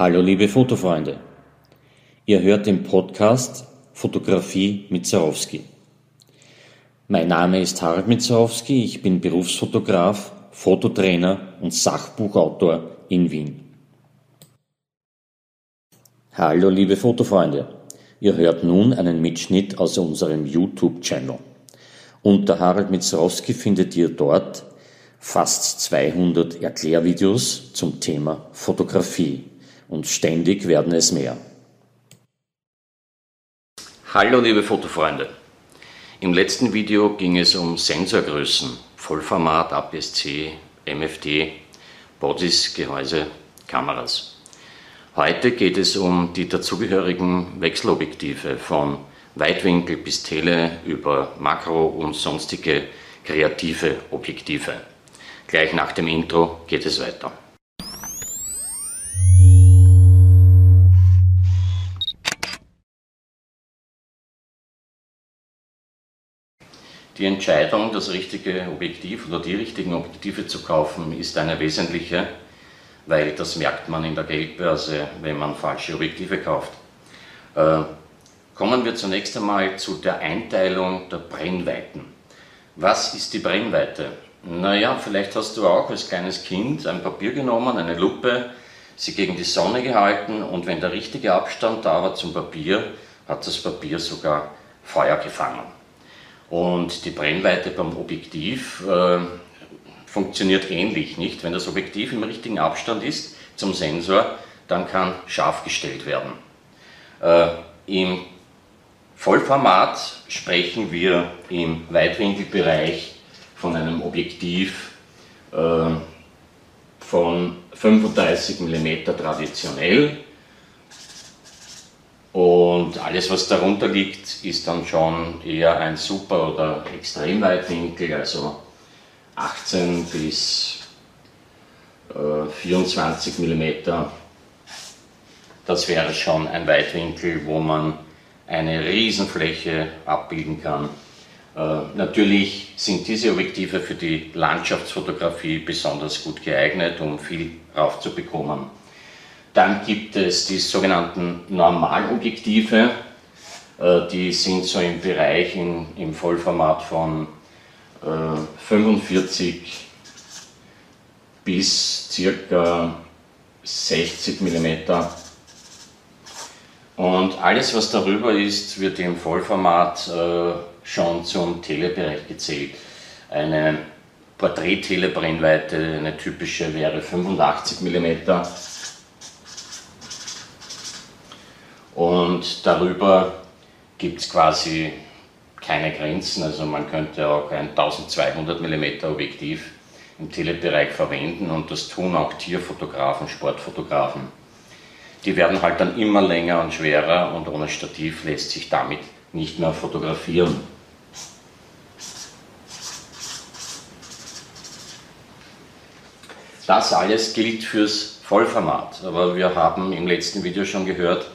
Hallo liebe Fotofreunde. Ihr hört den Podcast Fotografie mit Zarowski. Mein Name ist Harald Mitzarowski, ich bin Berufsfotograf, Fototrainer und Sachbuchautor in Wien. Hallo liebe Fotofreunde. Ihr hört nun einen Mitschnitt aus unserem YouTube-Channel. Unter Harald Mitzarowski findet ihr dort fast 200 Erklärvideos zum Thema Fotografie und ständig werden es mehr. Hallo liebe Fotofreunde. Im letzten Video ging es um Sensorgrößen, Vollformat, APS-C, MFD, Bodies, Gehäuse, Kameras. Heute geht es um die dazugehörigen Wechselobjektive von Weitwinkel bis Tele über Makro und sonstige kreative Objektive. Gleich nach dem Intro geht es weiter. Die Entscheidung, das richtige Objektiv oder die richtigen Objektive zu kaufen, ist eine wesentliche, weil das merkt man in der Geldbörse, wenn man falsche Objektive kauft. Äh, kommen wir zunächst einmal zu der Einteilung der Brennweiten. Was ist die Brennweite? Naja, vielleicht hast du auch als kleines Kind ein Papier genommen, eine Lupe, sie gegen die Sonne gehalten und wenn der richtige Abstand da war zum Papier, hat das Papier sogar Feuer gefangen. Und die Brennweite beim Objektiv äh, funktioniert ähnlich, nicht? Wenn das Objektiv im richtigen Abstand ist zum Sensor, dann kann scharf gestellt werden. Äh, Im Vollformat sprechen wir im Weitwinkelbereich von einem Objektiv äh, von 35 mm traditionell und alles, was darunter liegt, ist dann schon eher ein Super- oder Extremweitwinkel, also 18 bis äh, 24 mm. Das wäre schon ein Weitwinkel, wo man eine Riesenfläche abbilden kann. Äh, natürlich sind diese Objektive für die Landschaftsfotografie besonders gut geeignet, um viel raufzubekommen. Dann gibt es die sogenannten Normalobjektive, äh, die sind so im Bereich in, im Vollformat von 45 äh, bis circa 60 mm. Und alles, was darüber ist, wird im Vollformat äh, schon zum Telebereich gezählt. Eine Porträt-Telebrennweite, eine typische wäre 85 mm. Und darüber gibt es quasi keine Grenzen. Also man könnte auch ein 1200 mm Objektiv im Telebereich verwenden und das tun auch Tierfotografen, Sportfotografen. Die werden halt dann immer länger und schwerer und ohne Stativ lässt sich damit nicht mehr fotografieren. Das alles gilt fürs Vollformat, aber wir haben im letzten Video schon gehört,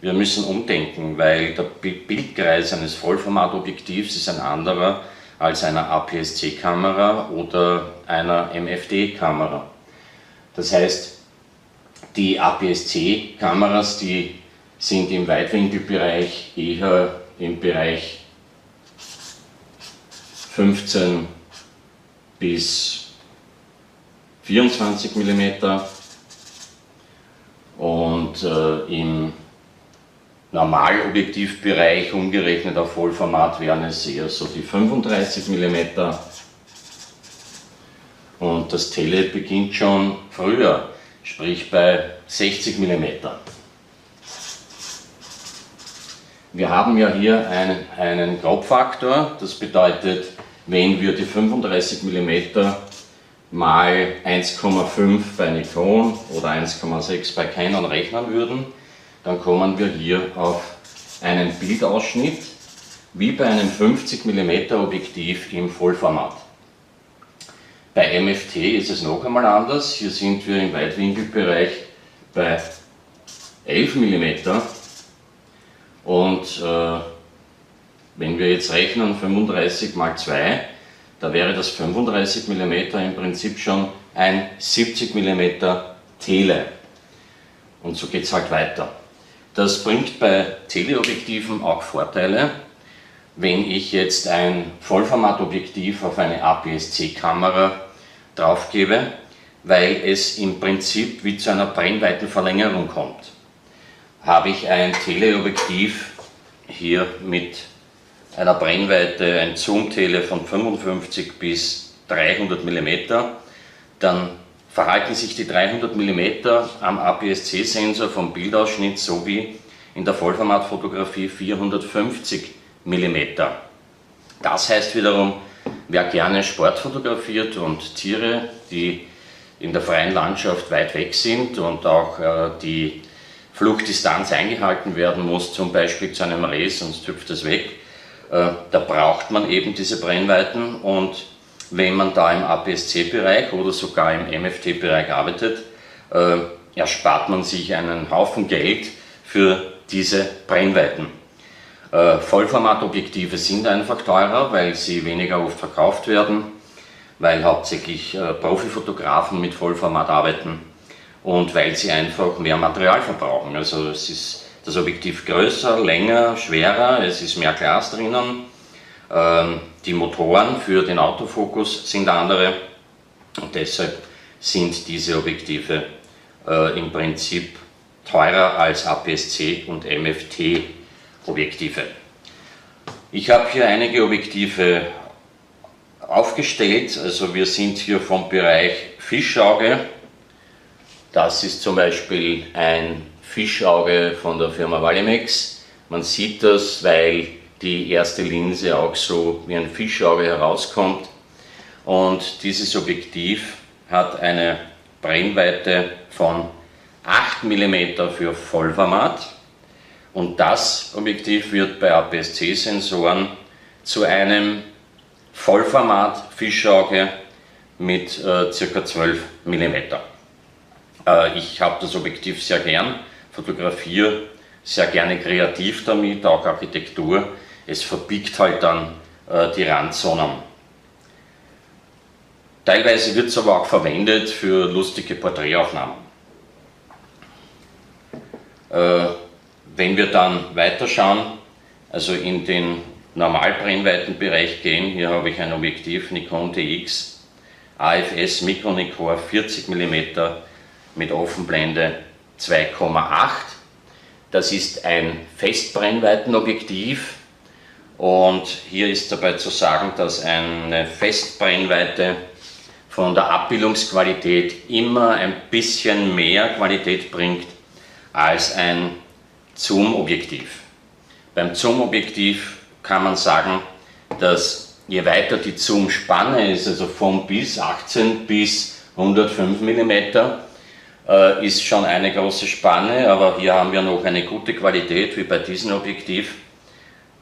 wir müssen umdenken, weil der Bildkreis eines Vollformatobjektivs ist ein anderer als einer APS-C-Kamera oder einer MFD-Kamera. Das heißt, die APS-C-Kameras, die sind im Weitwinkelbereich eher im Bereich 15 bis 24 mm und äh, im Normalobjektivbereich umgerechnet auf Vollformat wären es eher so die 35 mm. Und das Tele beginnt schon früher, sprich bei 60 mm. Wir haben ja hier einen, einen Grobfaktor, das bedeutet, wenn wir die 35 mm mal 1,5 bei Nikon oder 1,6 bei Canon rechnen würden, dann kommen wir hier auf einen Bildausschnitt wie bei einem 50 mm Objektiv im Vollformat. Bei MFT ist es noch einmal anders. Hier sind wir im Weitwinkelbereich bei 11 mm und äh, wenn wir jetzt rechnen 35 mal 2, da wäre das 35 mm im Prinzip schon ein 70 mm Tele. Und so geht es halt weiter. Das bringt bei Teleobjektiven auch Vorteile. Wenn ich jetzt ein Vollformatobjektiv auf eine APS-C-Kamera draufgebe, weil es im Prinzip wie zu einer Brennweitenverlängerung kommt. Habe ich ein Teleobjektiv hier mit einer Brennweite, ein Zoom-Tele von 55 bis 300 mm, dann verhalten sich die 300 mm am APS-C-Sensor vom Bildausschnitt so wie in der Vollformatfotografie 450 mm. Das heißt wiederum, wer gerne Sport fotografiert und Tiere, die in der freien Landschaft weit weg sind und auch äh, die Flugdistanz eingehalten werden muss, zum Beispiel zu einem Reh, sonst hüpft es weg, äh, da braucht man eben diese Brennweiten und wenn man da im APS-C-Bereich oder sogar im MFT-Bereich arbeitet, äh, erspart man sich einen Haufen Geld für diese Brennweiten. Äh, Vollformatobjektive sind einfach teurer, weil sie weniger oft verkauft werden, weil hauptsächlich äh, Profifotografen mit Vollformat arbeiten und weil sie einfach mehr Material verbrauchen. Also es ist das Objektiv größer, länger, schwerer, es ist mehr Glas drinnen. Ähm, die Motoren für den Autofokus sind andere und deshalb sind diese Objektive äh, im Prinzip teurer als APS-C und MFT-Objektive. Ich habe hier einige Objektive aufgestellt, also wir sind hier vom Bereich Fischauge. Das ist zum Beispiel ein Fischauge von der Firma Valimex. Man sieht das, weil die erste Linse auch so wie ein Fischauge herauskommt. Und dieses Objektiv hat eine Brennweite von 8 mm für Vollformat und das Objektiv wird bei APS-C-Sensoren zu einem Vollformat-Fischauge mit äh, ca. 12 mm. Äh, ich habe das Objektiv sehr gern, fotografiere sehr gerne kreativ damit, auch Architektur. Es verbiegt halt dann äh, die Randzonen. Teilweise wird es aber auch verwendet für lustige Porträtaufnahmen. Äh, wenn wir dann weiterschauen, also in den Normalbrennweitenbereich gehen, hier habe ich ein Objektiv Nikon TX AFS Nikkor 40 mm mit Offenblende 2,8. Das ist ein Festbrennweitenobjektiv und hier ist dabei zu sagen, dass eine Festbrennweite von der Abbildungsqualität immer ein bisschen mehr Qualität bringt als ein Zoom-Objektiv. Beim Zoom-Objektiv kann man sagen, dass je weiter die Zoom-Spanne ist, also von bis 18 bis 105 mm, äh, ist schon eine große Spanne, aber hier haben wir noch eine gute Qualität, wie bei diesem Objektiv,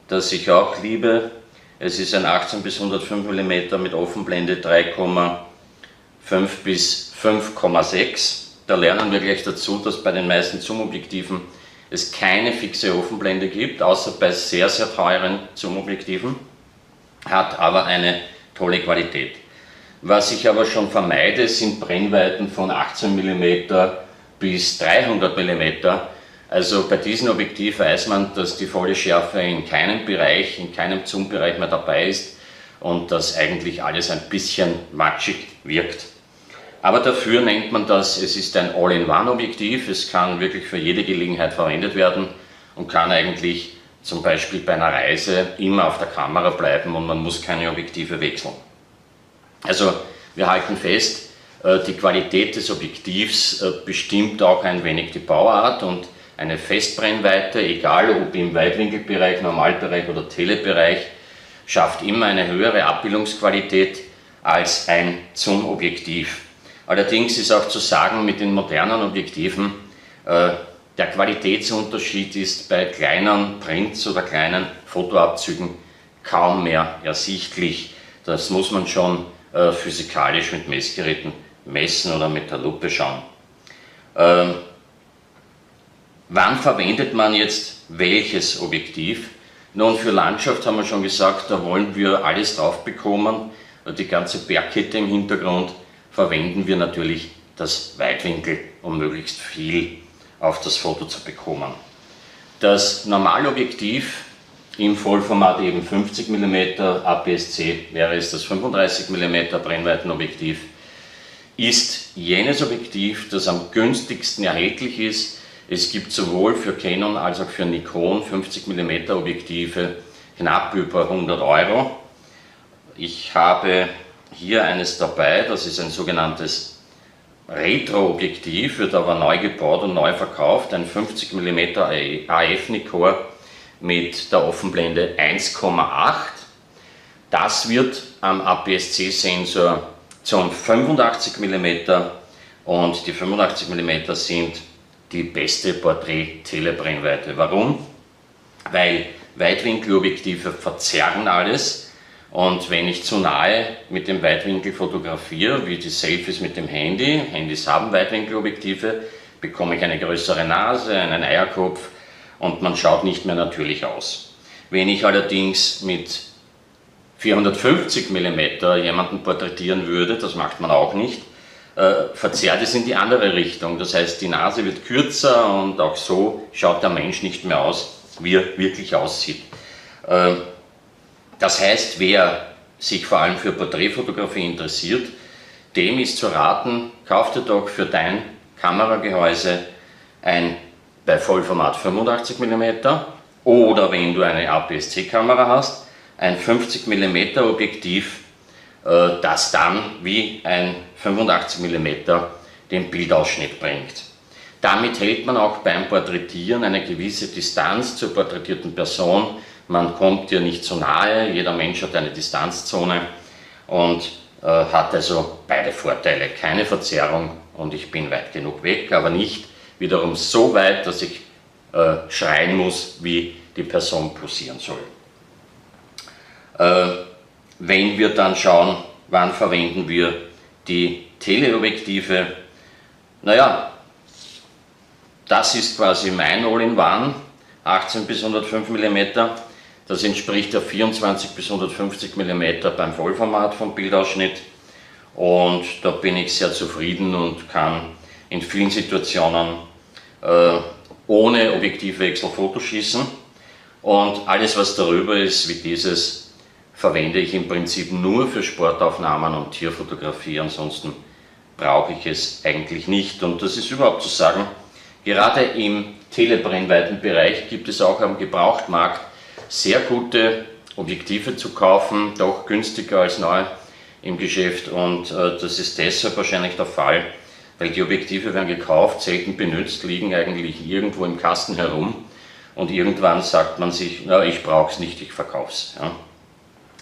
das ich auch liebe. Es ist ein 18 bis 105 mm mit Offenblende 3,5 bis 5,6. Da lernen wir gleich dazu, dass bei den meisten Zoom-Objektiven es keine fixe Offenblende gibt, außer bei sehr, sehr teuren Zoom-Objektiven, hat aber eine tolle Qualität. Was ich aber schon vermeide, sind Brennweiten von 18 mm bis 300 mm. Also bei diesem Objektiv weiß man, dass die volle Schärfe in keinem Bereich, in keinem Zoom-Bereich mehr dabei ist und dass eigentlich alles ein bisschen matschig wirkt. Aber dafür nennt man das, es ist ein All-in-One-Objektiv, es kann wirklich für jede Gelegenheit verwendet werden und kann eigentlich zum Beispiel bei einer Reise immer auf der Kamera bleiben und man muss keine Objektive wechseln. Also wir halten fest, äh, die Qualität des Objektivs äh, bestimmt auch ein wenig die Bauart und eine Festbrennweite, egal ob im Weitwinkelbereich, Normalbereich oder Telebereich, schafft immer eine höhere Abbildungsqualität als ein Zoom-Objektiv. Allerdings ist auch zu sagen, mit den modernen Objektiven, äh, der Qualitätsunterschied ist bei kleinen Prints oder kleinen Fotoabzügen kaum mehr ersichtlich. Das muss man schon äh, physikalisch mit Messgeräten messen oder mit der Lupe schauen. Ähm, wann verwendet man jetzt welches Objektiv? Nun, für Landschaft haben wir schon gesagt, da wollen wir alles drauf bekommen, die ganze Bergkette im Hintergrund, verwenden wir natürlich das Weitwinkel, um möglichst viel auf das Foto zu bekommen. Das Normalobjektiv im Vollformat eben 50 mm, APS-C wäre es das 35 mm Brennweitenobjektiv, ist jenes Objektiv, das am günstigsten erhältlich ist. Es gibt sowohl für Canon als auch für Nikon 50 mm Objektive knapp über 100 Euro. Ich habe hier eines dabei, das ist ein sogenanntes Retro-Objektiv, wird aber neu gebaut und neu verkauft, ein 50 mm AF Nikkor mit der Offenblende 1,8. Das wird am APS-C-Sensor zum 85 mm und die 85 mm sind die beste Porträt-Telebrennweite. Warum? Weil Weitwinkelobjektive verzerren alles und wenn ich zu nahe mit dem Weitwinkel fotografiere, wie die Selfies mit dem Handy, Handys haben Weitwinkelobjektive, bekomme ich eine größere Nase, einen Eierkopf, und man schaut nicht mehr natürlich aus. Wenn ich allerdings mit 450 mm jemanden porträtieren würde, das macht man auch nicht, verzerrt es in die andere Richtung. Das heißt, die Nase wird kürzer und auch so schaut der Mensch nicht mehr aus, wie er wirklich aussieht. Äh, das heißt, wer sich vor allem für Porträtfotografie interessiert, dem ist zu raten, kauf dir doch für dein Kameragehäuse ein bei Vollformat 85 mm oder wenn du eine APS-C-Kamera hast, ein 50 mm Objektiv, äh, das dann wie ein 85 mm den Bildausschnitt bringt. Damit hält man auch beim Porträtieren eine gewisse Distanz zur porträtierten Person. Man kommt ihr nicht zu nahe, jeder Mensch hat eine Distanzzone und äh, hat also beide Vorteile. Keine Verzerrung und ich bin weit genug weg, aber nicht wiederum so weit, dass ich äh, schreien muss, wie die Person posieren soll. Äh, wenn wir dann schauen, wann verwenden wir die Teleobjektive, naja, das ist quasi mein All-in-One, 18 bis 105 mm. Das entspricht der 24 bis 150 mm beim Vollformat vom Bildausschnitt. Und da bin ich sehr zufrieden und kann in vielen Situationen äh, ohne Objektivwechsel Fotoschießen und alles was darüber ist, wie dieses, verwende ich im Prinzip nur für Sportaufnahmen und Tierfotografie, ansonsten brauche ich es eigentlich nicht. Und das ist überhaupt zu sagen, gerade im Telebrennweitenbereich gibt es auch am Gebrauchtmarkt sehr gute Objektive zu kaufen, doch günstiger als neu im Geschäft und äh, das ist deshalb wahrscheinlich der Fall, weil die Objektive werden gekauft, selten benutzt, liegen eigentlich irgendwo im Kasten herum und irgendwann sagt man sich, na, ich brauche es nicht, ich verkaufe es. Ja.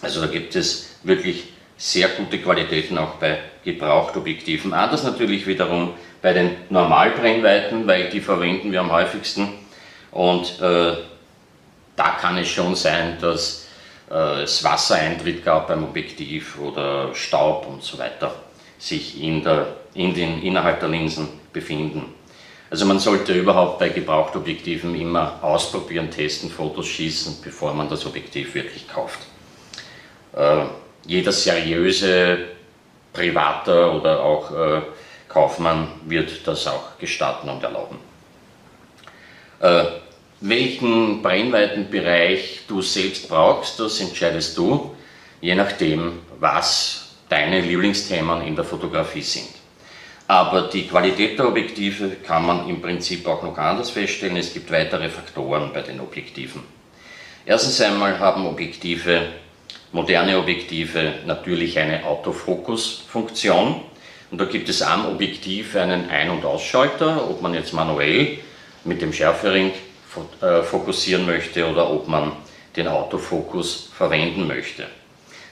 Also da gibt es wirklich sehr gute Qualitäten auch bei Gebrauchtobjektiven. Anders natürlich wiederum bei den Normalbrennweiten, weil die verwenden wir am häufigsten und äh, da kann es schon sein, dass äh, es Wassereintritt gab beim Objektiv oder Staub und so weiter sich in der, in den, innerhalb der Linsen befinden. Also man sollte überhaupt bei Gebrauchtobjektiven immer ausprobieren, testen, Fotos schießen, bevor man das Objektiv wirklich kauft. Äh, jeder seriöse Privater oder auch äh, Kaufmann wird das auch gestatten und erlauben. Äh, welchen Brennweitenbereich du selbst brauchst, das entscheidest du, je nachdem, was deine Lieblingsthemen in der Fotografie sind. Aber die Qualität der Objektive kann man im Prinzip auch noch anders feststellen. Es gibt weitere Faktoren bei den Objektiven. Erstens einmal haben Objektive, moderne Objektive, natürlich eine Autofokus-Funktion. Und da gibt es am Objektiv einen Ein- und Ausschalter, ob man jetzt manuell mit dem Schärfering äh, fokussieren möchte oder ob man den Autofokus verwenden möchte.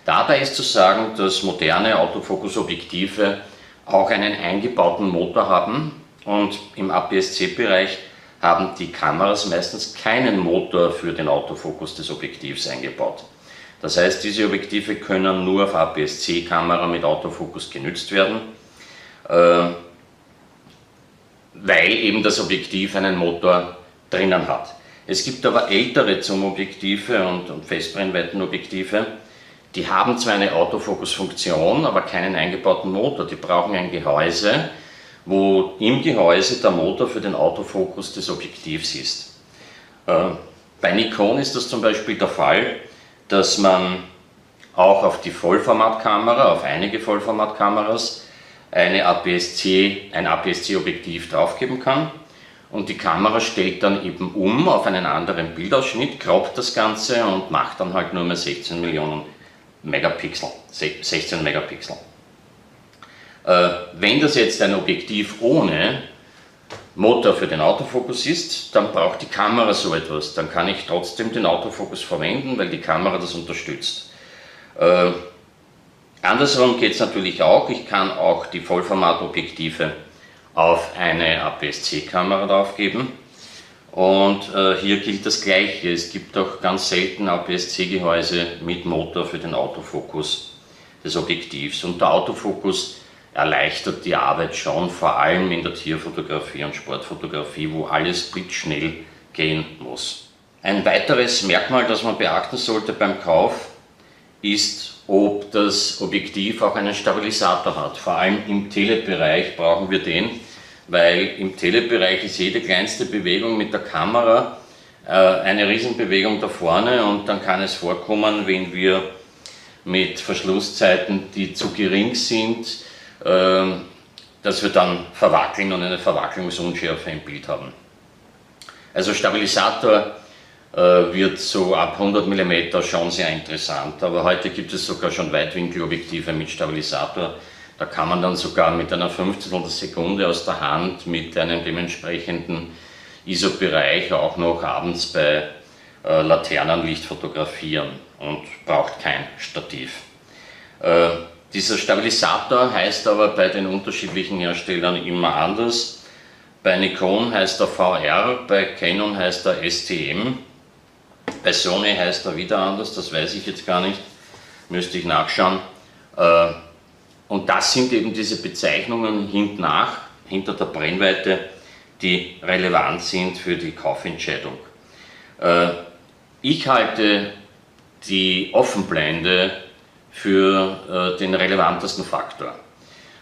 Dabei ist zu sagen, dass moderne Autofokusobjektive auch einen eingebauten Motor haben und im APS-C-Bereich haben die Kameras meistens keinen Motor für den Autofokus des Objektivs eingebaut. Das heißt, diese Objektive können nur auf APS-C-Kamera mit Autofokus genützt werden, äh, weil eben das Objektiv einen Motor drinnen hat. Es gibt aber ältere Zoom-Objektive und, und Festbrennweitenobjektive, die haben zwar eine Autofokus-Funktion, aber keinen eingebauten Motor. Die brauchen ein Gehäuse wo im Gehäuse der Motor für den Autofokus des Objektivs ist. Äh, bei Nikon ist das zum Beispiel der Fall, dass man auch auf die Vollformatkamera, auf einige Vollformatkameras, eine APS-C, ein APS-C-Objektiv draufgeben kann und die Kamera stellt dann eben um auf einen anderen Bildausschnitt, kroppt das Ganze und macht dann halt nur mehr 16 Millionen Megapixel, 16 Megapixel. Äh, wenn das jetzt ein Objektiv ohne Motor für den Autofokus ist, dann braucht die Kamera so etwas. Dann kann ich trotzdem den Autofokus verwenden, weil die Kamera das unterstützt. Äh, andersrum geht es natürlich auch. Ich kann auch die Vollformatobjektive auf eine APS-C-Kamera draufgeben. Und äh, hier gilt das Gleiche. Es gibt auch ganz selten APS-C-Gehäuse mit Motor für den Autofokus des Objektivs. Und der Autofokus erleichtert die Arbeit schon, vor allem in der Tierfotografie und Sportfotografie, wo alles blitzschnell gehen muss. Ein weiteres Merkmal, das man beachten sollte beim Kauf, ist, ob das Objektiv auch einen Stabilisator hat. Vor allem im Telebereich brauchen wir den, weil im Telebereich ist jede kleinste Bewegung mit der Kamera äh, eine Riesenbewegung da vorne und dann kann es vorkommen, wenn wir mit Verschlusszeiten, die zu gering sind, äh, dass wir dann verwackeln und eine Verwacklungsunschärfe im Bild haben. Also Stabilisator äh, wird so ab 100 mm schon sehr interessant, aber heute gibt es sogar schon Weitwinkelobjektive mit Stabilisator, da kann man dann sogar mit einer Fünfzigstel Sekunde aus der Hand mit einem dementsprechenden ISO-Bereich auch noch abends bei äh, Laternenlicht fotografieren und braucht kein Stativ. Äh, dieser Stabilisator heißt aber bei den unterschiedlichen Herstellern immer anders. Bei Nikon heißt er VR, bei Canon heißt er STM, bei Sony heißt er wieder anders, das weiß ich jetzt gar nicht, müsste ich nachschauen. Äh, und das sind eben diese Bezeichnungen hinten nach, hinter der Brennweite, die relevant sind für die Kaufentscheidung. Äh, ich halte die Offenblende für äh, den relevantesten Faktor,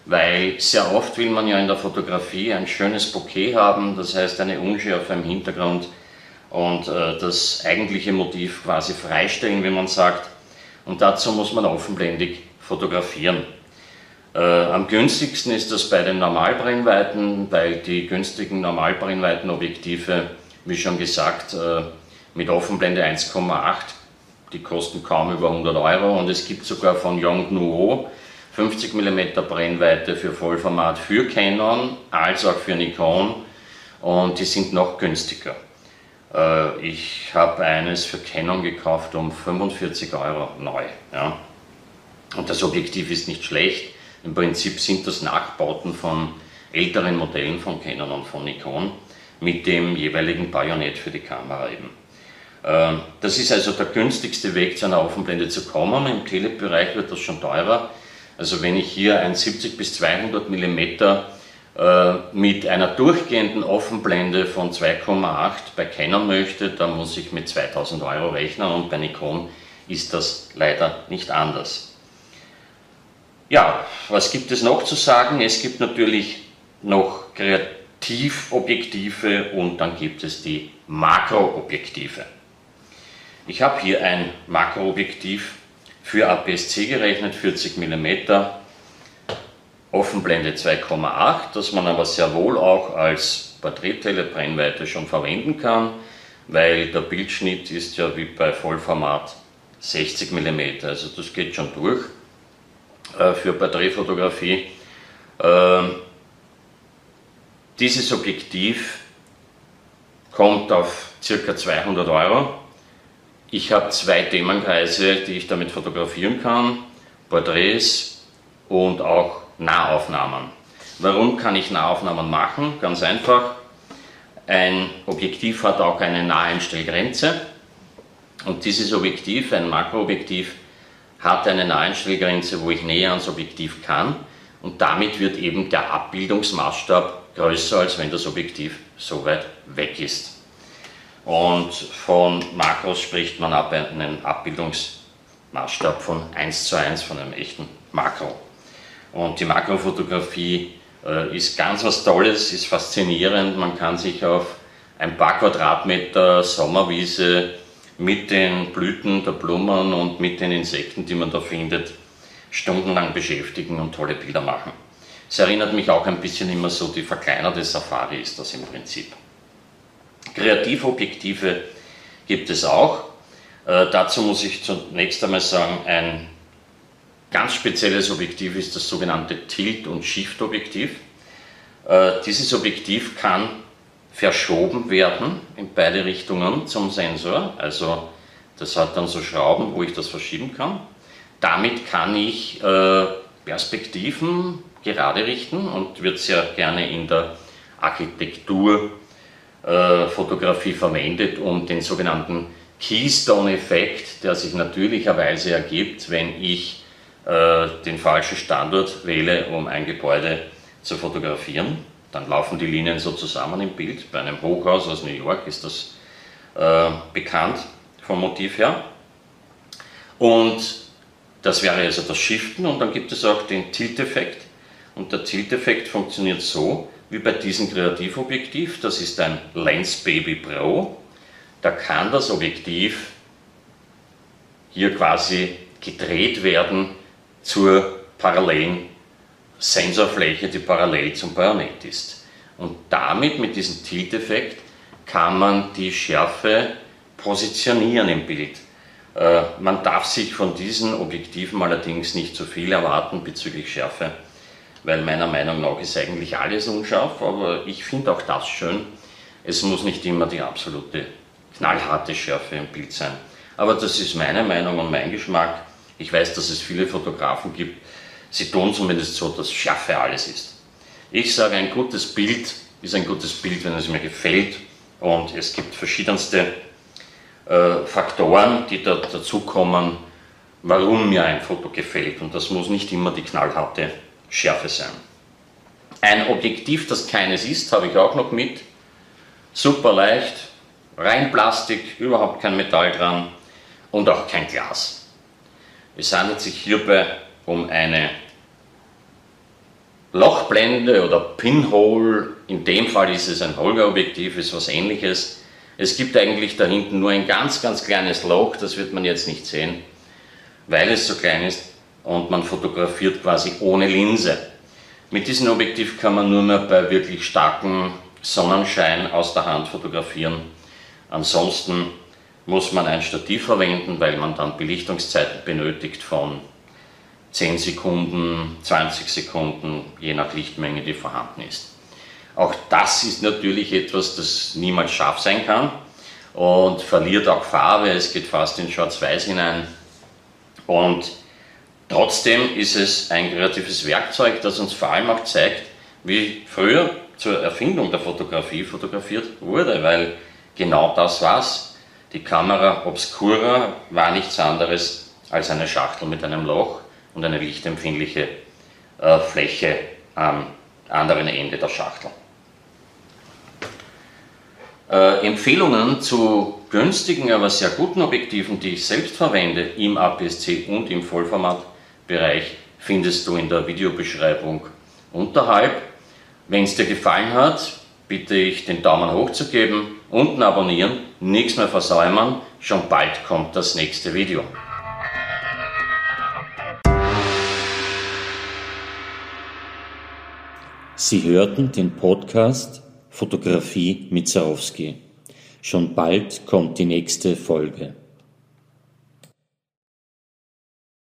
weil sehr oft will man ja in der Fotografie ein schönes Bouquet haben, das heißt eine Unschärfe im Hintergrund und äh, das eigentliche Motiv quasi freistellen, wenn man sagt, und dazu muss man offenblendig fotografieren. Äh, am günstigsten ist das bei den Normalbrennweiten, weil die günstigen Normalbrennweitenobjektive, wie schon gesagt, äh, mit Offenblende 1,8, die kosten kaum über 100 Euro und es gibt sogar von Yongnuo 50 mm Brennweite für Vollformat für Canon als auch für Nikon und die sind noch günstiger. Äh, ich habe eines für Canon gekauft um 45 Euro neu. Ja. Und das Objektiv ist nicht schlecht, im Prinzip sind das Nachbauten von älteren Modellen von Canon und von Nikon mit dem jeweiligen Bajonett für die Kamera eben. Ähm, das ist also der günstigste Weg zu einer Offenblende zu kommen. Im Telebereich wird das schon teurer. Also wenn ich hier ein 70 bis 200 mm äh, mit einer durchgehenden Offenblende von 2,8 bei Canon möchte, dann muss ich mit 2000 Euro rechnen und bei Nikon ist das leider nicht anders. Ja, was gibt es noch zu sagen? Es gibt natürlich noch Kreativobjektive und dann gibt es die Makroobjektive. Ich habe hier ein Makroobjektiv für APS-C gerechnet, 40 mm, Offenblende 2,8, das man aber sehr wohl auch als Porträttelebrennweite schon verwenden kann, weil der Bildschnitt ist ja wie bei Vollformat 60 mm, also das geht schon durch. Äh, für Porträtfotografie. Ähm, dieses Objektiv kommt auf ca. 200 Euro. Ich habe zwei Themenkreise, die ich damit fotografieren kann, Porträts und auch Nahaufnahmen. Warum kann ich Nahaufnahmen machen? Ganz einfach. Ein Objektiv hat auch eine Naheinstellgrenze und dieses Objektiv, ein Makroobjektiv, hat eine Naheinstellgrenze, wo ich näher ans Objektiv kann und damit wird eben der Abbildungsmaßstab größer, als wenn das Objektiv so weit weg ist. Und von Makros spricht man ab einem Abbildungsmaßstab von 1 zu 1 von einem echten Makro. Und die Makrofotografie Äh, ist ganz was Tolles, ist faszinierend. Man kann sich auf ein paar Quadratmeter Sommerwiese mit den Blüten der Blumen und mit den Insekten, die man da findet, stundenlang beschäftigen und tolle Bilder machen. Es erinnert mich auch ein bisschen immer so, die verkleinerte Safari ist das im Prinzip. Kreativobjektive gibt es auch. Äh, dazu muss ich zunächst einmal sagen, ein ganz spezielles Objektiv ist das sogenannte Tilt- und Shift-Objektiv. Äh, dieses Objektiv kann verschoben werden in beide Richtungen zum Sensor. Also das hat dann so Schrauben, wo ich das verschieben kann. Damit kann ich äh, Perspektiven gerade richten und wird sehr gerne in der Architekturfotografie äh, verwendet, um den sogenannten Keystone-Effekt, der sich natürlicherweise ergibt, wenn ich äh, den falschen Standort wähle, um ein Gebäude zu fotografieren. Dann laufen die Linien so zusammen im Bild. Bei einem Hochhaus aus New York ist das äh, bekannt vom Motiv her. Und das wäre also das Shiften und dann gibt es auch den Tilt-Effekt. Und der Tilt-Effekt funktioniert so, wie bei diesem Kreativobjektiv. Das ist ein Lens Baby Pro. Da kann das Objektiv hier quasi gedreht werden zur parallelen Sensorfläche, die parallel zum Bajonett ist. Und damit, mit diesem Tilt-Effekt, kann man die Schärfe positionieren im Bild. Äh, man darf sich von diesen Objektiven allerdings nicht zu viel erwarten bezüglich Schärfe, weil meiner Meinung nach ist eigentlich alles unscharf, aber ich finde auch das schön. Es muss nicht immer die absolute knallharte Schärfe im Bild sein. Aber das ist meine Meinung und mein Geschmack. Ich weiß, dass es viele Fotografen gibt, sie tun zumindest so, dass Schärfe alles ist. Ich sage, ein gutes Bild ist ein gutes Bild, wenn es mir gefällt und es gibt verschiedenste äh, Faktoren, die da dazukommen, warum mir ein Foto gefällt und das muss nicht immer die knallharte Schärfe sein. Ein Objektiv, das keines ist, habe ich auch noch mit. Super leicht, rein Plastik, überhaupt kein Metall dran und auch kein Glas. Es handelt sich hierbei um eine Lochblende oder Pinhole. In dem Fall ist es ein Holger-Objektiv, ist was ähnliches. Es gibt eigentlich da hinten nur ein ganz, ganz kleines Loch, das wird man jetzt nicht sehen, weil es so klein ist und man fotografiert quasi ohne Linse. Mit diesem Objektiv kann man nur mehr bei wirklich starkem Sonnenschein aus der Hand fotografieren. Ansonsten muss man ein Stativ verwenden, weil man dann Belichtungszeiten benötigt von 10 Sekunden, 20 Sekunden, je nach Lichtmenge, die vorhanden ist. Auch das ist natürlich etwas, das niemals scharf sein kann und verliert auch Farbe, es geht fast in Schwarz-Weiß hinein. Und trotzdem ist es ein kreatives Werkzeug, das uns vor allem auch zeigt, wie früher zur Erfindung der Fotografie fotografiert wurde, weil genau das war's. Die Kamera Obscura war nichts anderes als eine Schachtel mit einem Loch und eine lichtempfindliche äh, Fläche am anderen Ende der Schachtel. Äh, Empfehlungen zu günstigen, aber sehr guten Objektiven, die ich selbst verwende im APS-C und im Vollformatbereich, findest du in der Videobeschreibung unterhalb. Wenn es dir gefallen hat, bitte ich den Daumen hoch zu geben, unten abonnieren, nichts mehr versäumen, schon bald kommt das nächste Video. Sie hörten den Podcast Fotografie mit Zarowski. Schon bald kommt die nächste Folge.